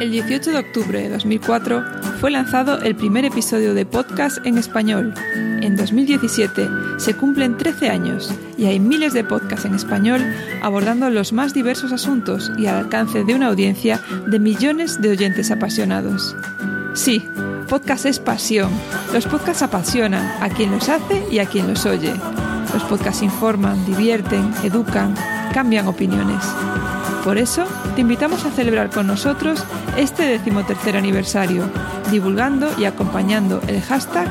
El 18 de octubre de 2004 fue lanzado el primer episodio de podcast en español. En 2017 se cumplen 13 años y hay miles de podcasts en español abordando los más diversos asuntos y al alcance de una audiencia de millones de oyentes apasionados. Sí, podcast es pasión. Los podcasts apasionan a quien los hace y a quien los oye. Los podcasts informan, divierten, educan, cambian opiniones. Por eso, te invitamos a celebrar con nosotros este decimotercer aniversario, divulgando y acompañando el hashtag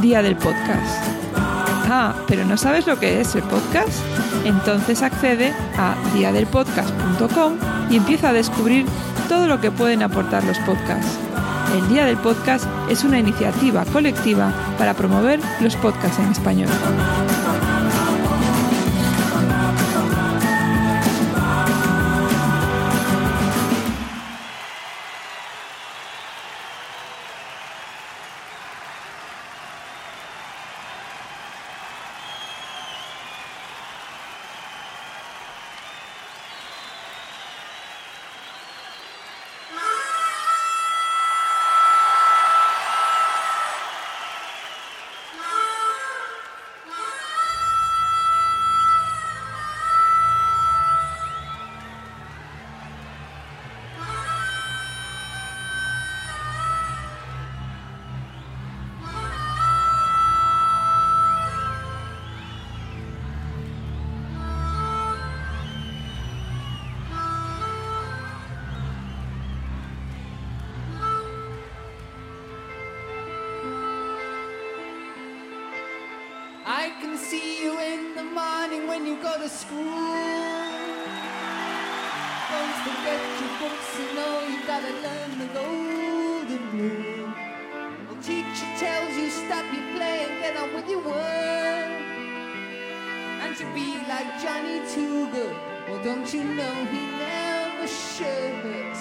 Día del Podcast. Ah, pero ¿no sabes lo que es el podcast? Entonces accede a diadelpodcast.com y empieza a descubrir todo lo que pueden aportar los podcasts. El Día del Podcast es una iniciativa colectiva para promover los podcasts en español. See you in the morning when you go to school. Don't forget your books, you know you gotta learn the golden rule. The teacher tells you stop your play and get on with your work. And to be like Johnny Too Good, well don't you know he never shirks.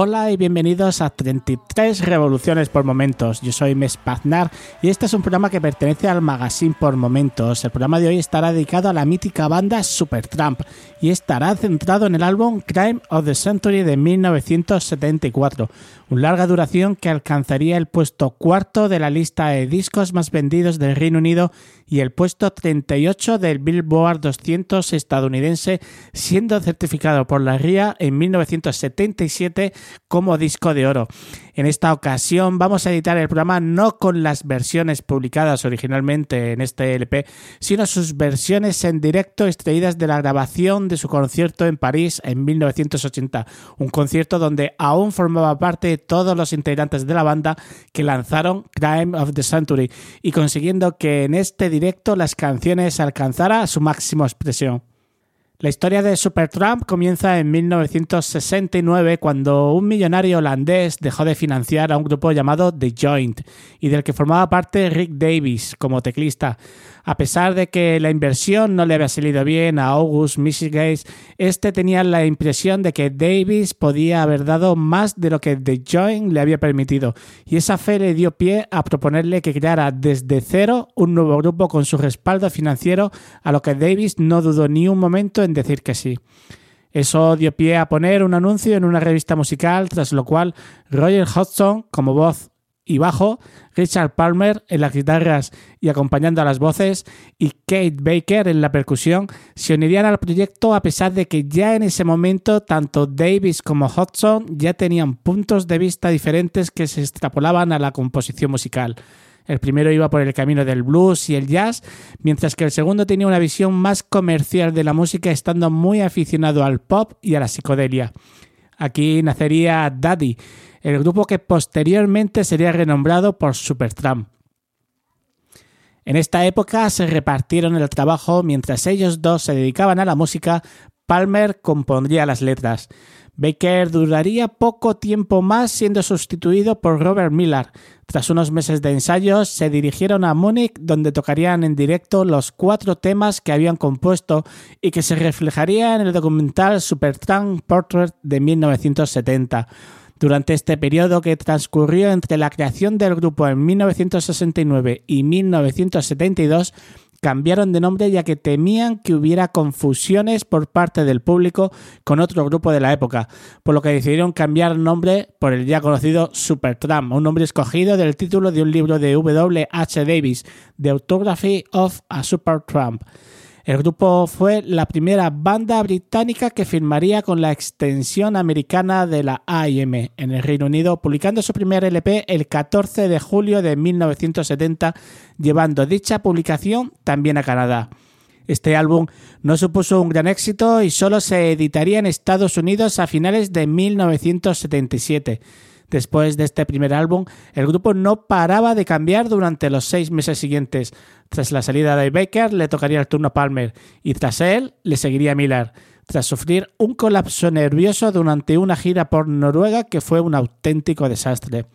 Hola y bienvenidos a 33 Revoluciones por Momentos. Yo soy Mes Paznar y este es un programa que pertenece al Magazine por Momentos. El programa de hoy estará dedicado a la mítica banda Supertramp y estará centrado en el álbum Crime of the Century de 1974, una larga duración que alcanzaría el puesto cuarto de la lista de discos más vendidos del Reino Unido y el puesto 38 del Billboard 200 estadounidense, siendo certificado por la RIA en 1977 como disco de oro. En esta ocasión vamos a editar el programa no con las versiones publicadas originalmente en este LP, sino sus versiones en directo extraídas de la grabación de su concierto en París en 1980, un concierto donde aún formaba parte todos los integrantes de la banda que lanzaron Crime of the Century y consiguiendo que en este directo las canciones alcanzara su máxima expresión. La historia de Supertramp comienza en 1969 cuando un millonario holandés dejó de financiar a un grupo llamado The Joint y del que formaba parte Rick Davis como teclista. A pesar de que la inversión no le había salido bien a August Michigan, este tenía la impresión de que Davis podía haber dado más de lo que The Joint le había permitido, y esa fe le dio pie a proponerle que creara desde cero un nuevo grupo con su respaldo financiero, a lo que Davis no dudó ni un momento en decir que sí. Eso dio pie a poner un anuncio en una revista musical, tras lo cual Roger Hodgson, como voz y bajo, Richard Palmer en las guitarras y acompañando a las voces y Kate Baker en la percusión se unirían al proyecto a pesar de que ya en ese momento tanto Davis como Hodgson ya tenían puntos de vista diferentes que se extrapolaban a la composición musical. El primero iba por el camino del blues y el jazz, mientras que el segundo tenía una visión más comercial de la música, estando muy aficionado al pop y a la psicodelia. Aquí nacería Daddy, el grupo que posteriormente sería renombrado por Supertramp. En esta época se repartieron el trabajo mientras ellos dos se dedicaban a la música, Palmer compondría las letras. Baker duraría poco tiempo más siendo sustituido por Robert Miller. Tras unos meses de ensayos, se dirigieron a Múnich donde tocarían en directo los cuatro temas que habían compuesto y que se reflejaría en el documental Supertramp Portrait de 1970. Durante este periodo que transcurrió entre la creación del grupo en 1969 y 1972, cambiaron de nombre ya que temían que hubiera confusiones por parte del público con otro grupo de la época, por lo que decidieron cambiar nombre por el ya conocido Supertramp, un nombre escogido del título de un libro de W. H. Davis, The Autography of a Supertramp. El grupo fue la primera banda británica que firmaría con la extensión americana de la AIM en el Reino Unido, publicando su primer LP el 14 de julio de 1970, llevando dicha publicación también a Canadá. Este álbum no supuso un gran éxito y solo se editaría en Estados Unidos a finales de 1977. Después de este primer álbum, el grupo no paraba de cambiar durante los seis meses siguientes. Tras la salida de Baker, le tocaría el turno Palmer, y tras él, le seguiría Miller, tras sufrir un colapso nervioso durante una gira por Noruega que fue un auténtico desastre.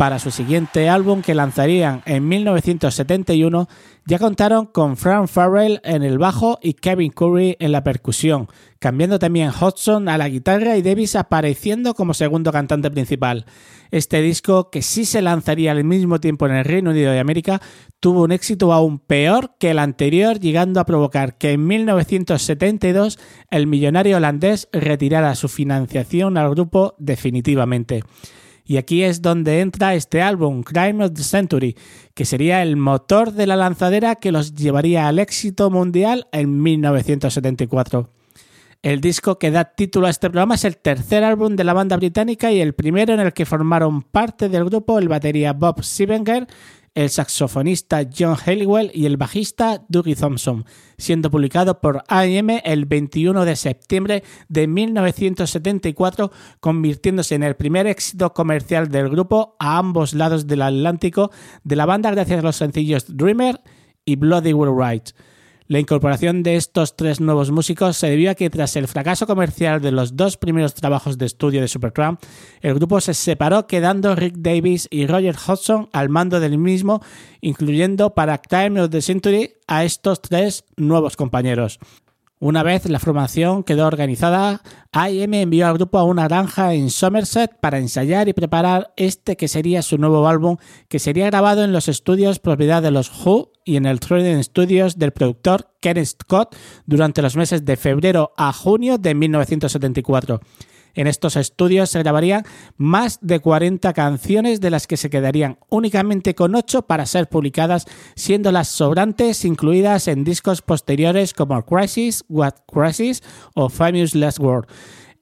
Para su siguiente álbum que lanzarían en 1971 ya contaron con Frank Farrell en el bajo y Kevin Curry en la percusión, cambiando también Hodgson a la guitarra y Davis apareciendo como segundo cantante principal. Este disco, que sí se lanzaría al mismo tiempo en el Reino Unido de América, tuvo un éxito aún peor que el anterior, llegando a provocar que en 1972 el millonario holandés retirara su financiación al grupo definitivamente. Y aquí es donde entra este álbum, Crime of the Century, que sería el motor de la lanzadera que los llevaría al éxito mundial en 1974. El disco que da título a este programa es el tercer álbum de la banda británica y el primero en el que formaron parte del grupo el batería Bob Siebenger, el saxofonista John Halliwell y el bajista Dougie Thompson, siendo publicado por AM el 21 de septiembre de 1974, convirtiéndose en el primer éxito comercial del grupo a ambos lados del Atlántico de la banda gracias a los sencillos Dreamer y Bloody Will Right. La incorporación de estos tres nuevos músicos se debió a que tras el fracaso comercial de los dos primeros trabajos de estudio de Supertramp, el grupo se separó quedando Rick Davis y Roger Hodgson al mando del mismo, incluyendo para Time of the Century a estos tres nuevos compañeros. Una vez la formación quedó organizada, AM envió al grupo a una granja en Somerset para ensayar y preparar este que sería su nuevo álbum, que sería grabado en los estudios propiedad de los Who y en el Trident Studios del productor Kenneth Scott durante los meses de febrero a junio de 1974. En estos estudios se grabarían más de 40 canciones de las que se quedarían únicamente con 8 para ser publicadas, siendo las sobrantes incluidas en discos posteriores como Crisis, What Crisis o Famous Last Word.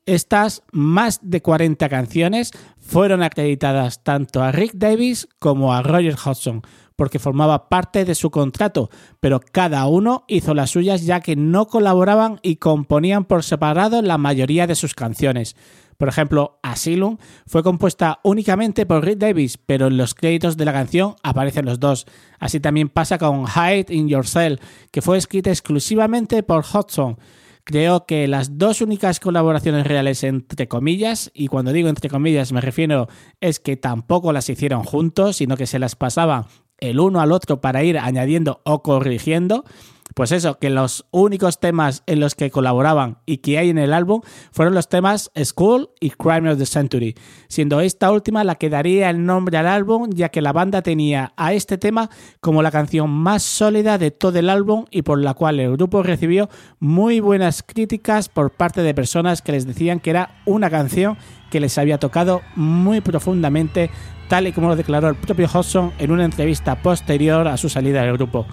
Estas más de 40 canciones fueron acreditadas tanto a Rick Davis como a Roger Hodgson, porque formaba parte de su contrato, pero cada uno hizo las suyas ya que no colaboraban y componían por separado la mayoría de sus canciones. Por ejemplo, Asylum fue compuesta únicamente por Rick Davis, pero en los créditos de la canción aparecen los dos. Así también pasa con Hide in Yourself, que fue escrita exclusivamente por Hodgson. Creo que las dos únicas colaboraciones reales, entre comillas, y cuando digo entre comillas me refiero es que tampoco las hicieron juntos, sino que se las pasaban el uno al otro para ir añadiendo o corrigiendo, pues eso, que los únicos temas en los que colaboraban y que hay en el álbum fueron los temas School y Crime of the Century, siendo esta última la que daría el nombre al álbum, ya que la banda tenía a este tema como la canción más sólida de todo el álbum y por la cual el grupo recibió muy buenas críticas por parte de personas que les decían que era una canción que les había tocado muy profundamente, tal y como lo declaró el propio Hodgson en una entrevista posterior a su salida del grupo.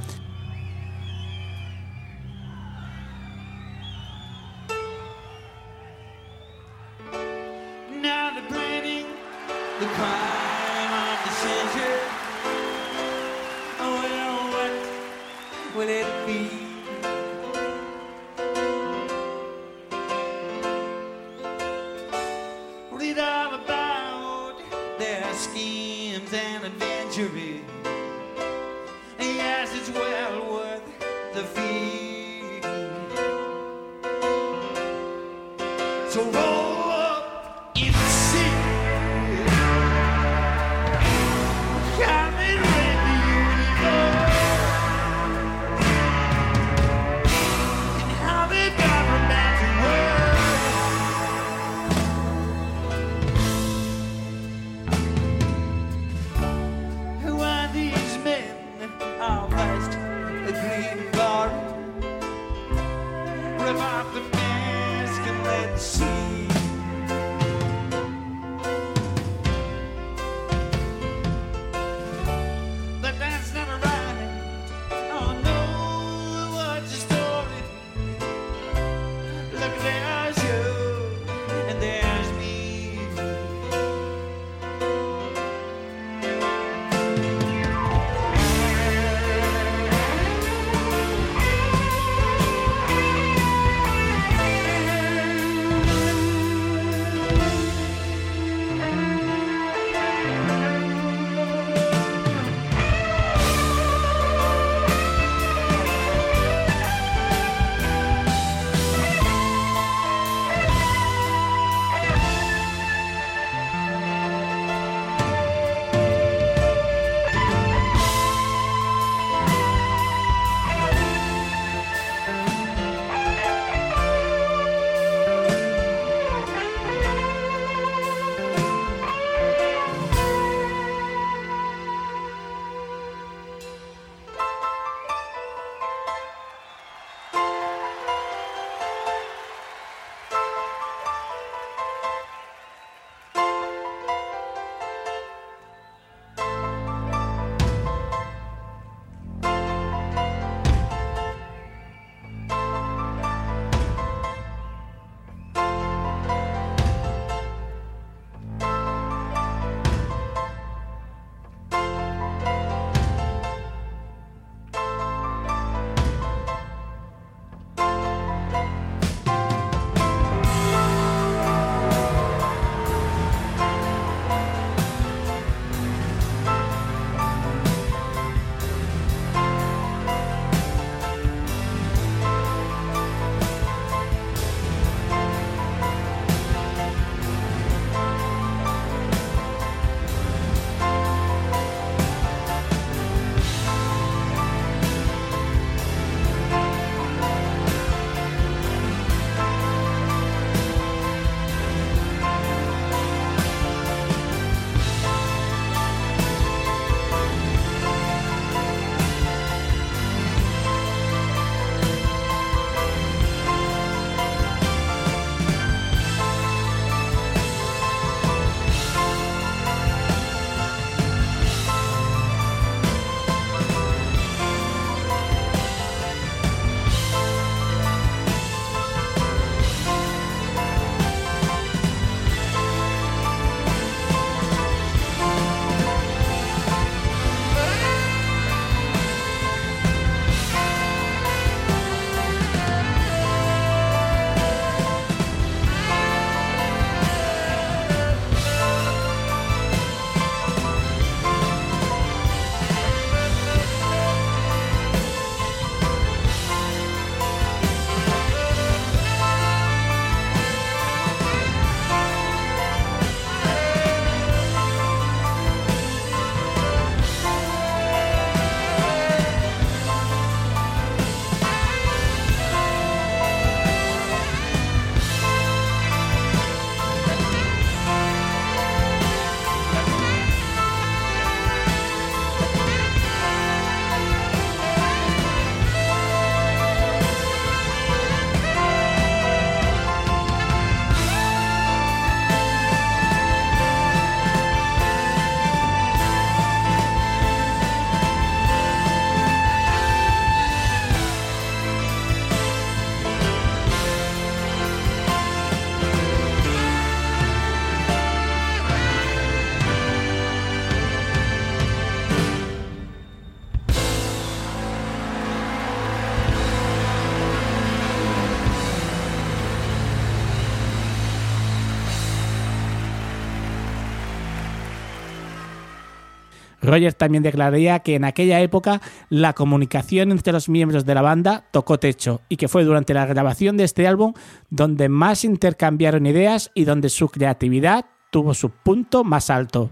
Roger también declararía que en aquella época la comunicación entre los miembros de la banda tocó techo y que fue durante la grabación de este álbum donde más intercambiaron ideas y donde su creatividad tuvo su punto más alto.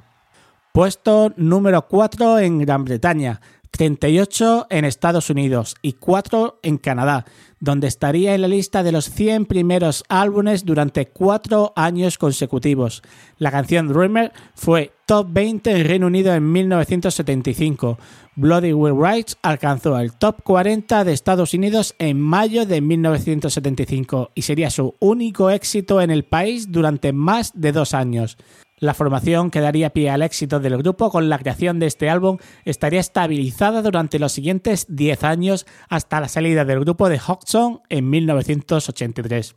Puesto número 4 en Gran Bretaña, 38 en Estados Unidos y 4 en Canadá, donde estaría en la lista de los 100 primeros álbumes durante 4 años consecutivos. La canción Dreamer fue top 20 en Reino Unido en 1975. Bloody Will Rights alcanzó el top 40 de Estados Unidos en mayo de 1975 y sería su único éxito en el país durante más de dos años. La formación que daría pie al éxito del grupo con la creación de este álbum estaría estabilizada durante los siguientes 10 años hasta la salida del grupo de Hodgson en 1983.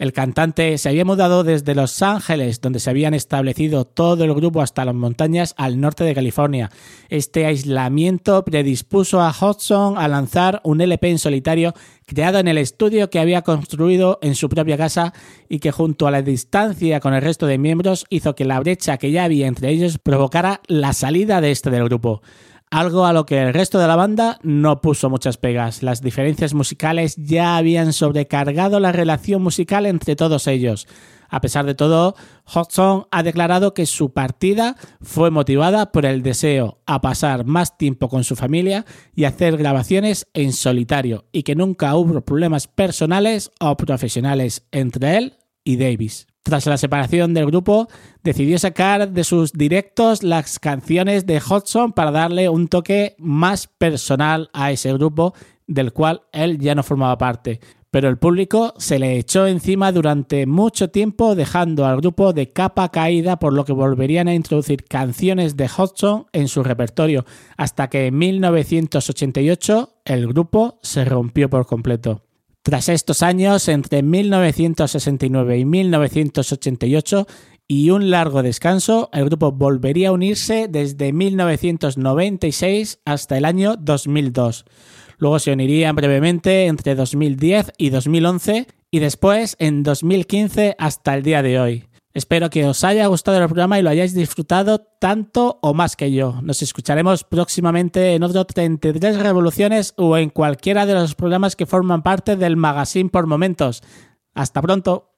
El cantante se había mudado desde Los Ángeles, donde se habían establecido todo el grupo hasta las montañas al norte de California. Este aislamiento predispuso a Hodgson a lanzar un LP en solitario creado en el estudio que había construido en su propia casa y que junto a la distancia con el resto de miembros hizo que la brecha que ya había entre ellos provocara la salida de este del grupo algo a lo que el resto de la banda no puso muchas pegas. Las diferencias musicales ya habían sobrecargado la relación musical entre todos ellos. A pesar de todo, Hodgson ha declarado que su partida fue motivada por el deseo a pasar más tiempo con su familia y hacer grabaciones en solitario y que nunca hubo problemas personales o profesionales entre él y Davis. Tras la separación del grupo, decidió sacar de sus directos las canciones de Hodgson para darle un toque más personal a ese grupo del cual él ya no formaba parte. Pero el público se le echó encima durante mucho tiempo dejando al grupo de capa caída por lo que volverían a introducir canciones de Hodgson en su repertorio hasta que en 1988 el grupo se rompió por completo. Tras estos años, entre 1969 y 1988, y un largo descanso, el grupo volvería a unirse desde 1996 hasta el año 2002. Luego se unirían brevemente entre 2010 y 2011 y después en 2015 hasta el día de hoy. Espero que os haya gustado el programa y lo hayáis disfrutado tanto o más que yo. Nos escucharemos próximamente en otro 33 Revoluciones o en cualquiera de los programas que forman parte del Magazine por Momentos. Hasta pronto.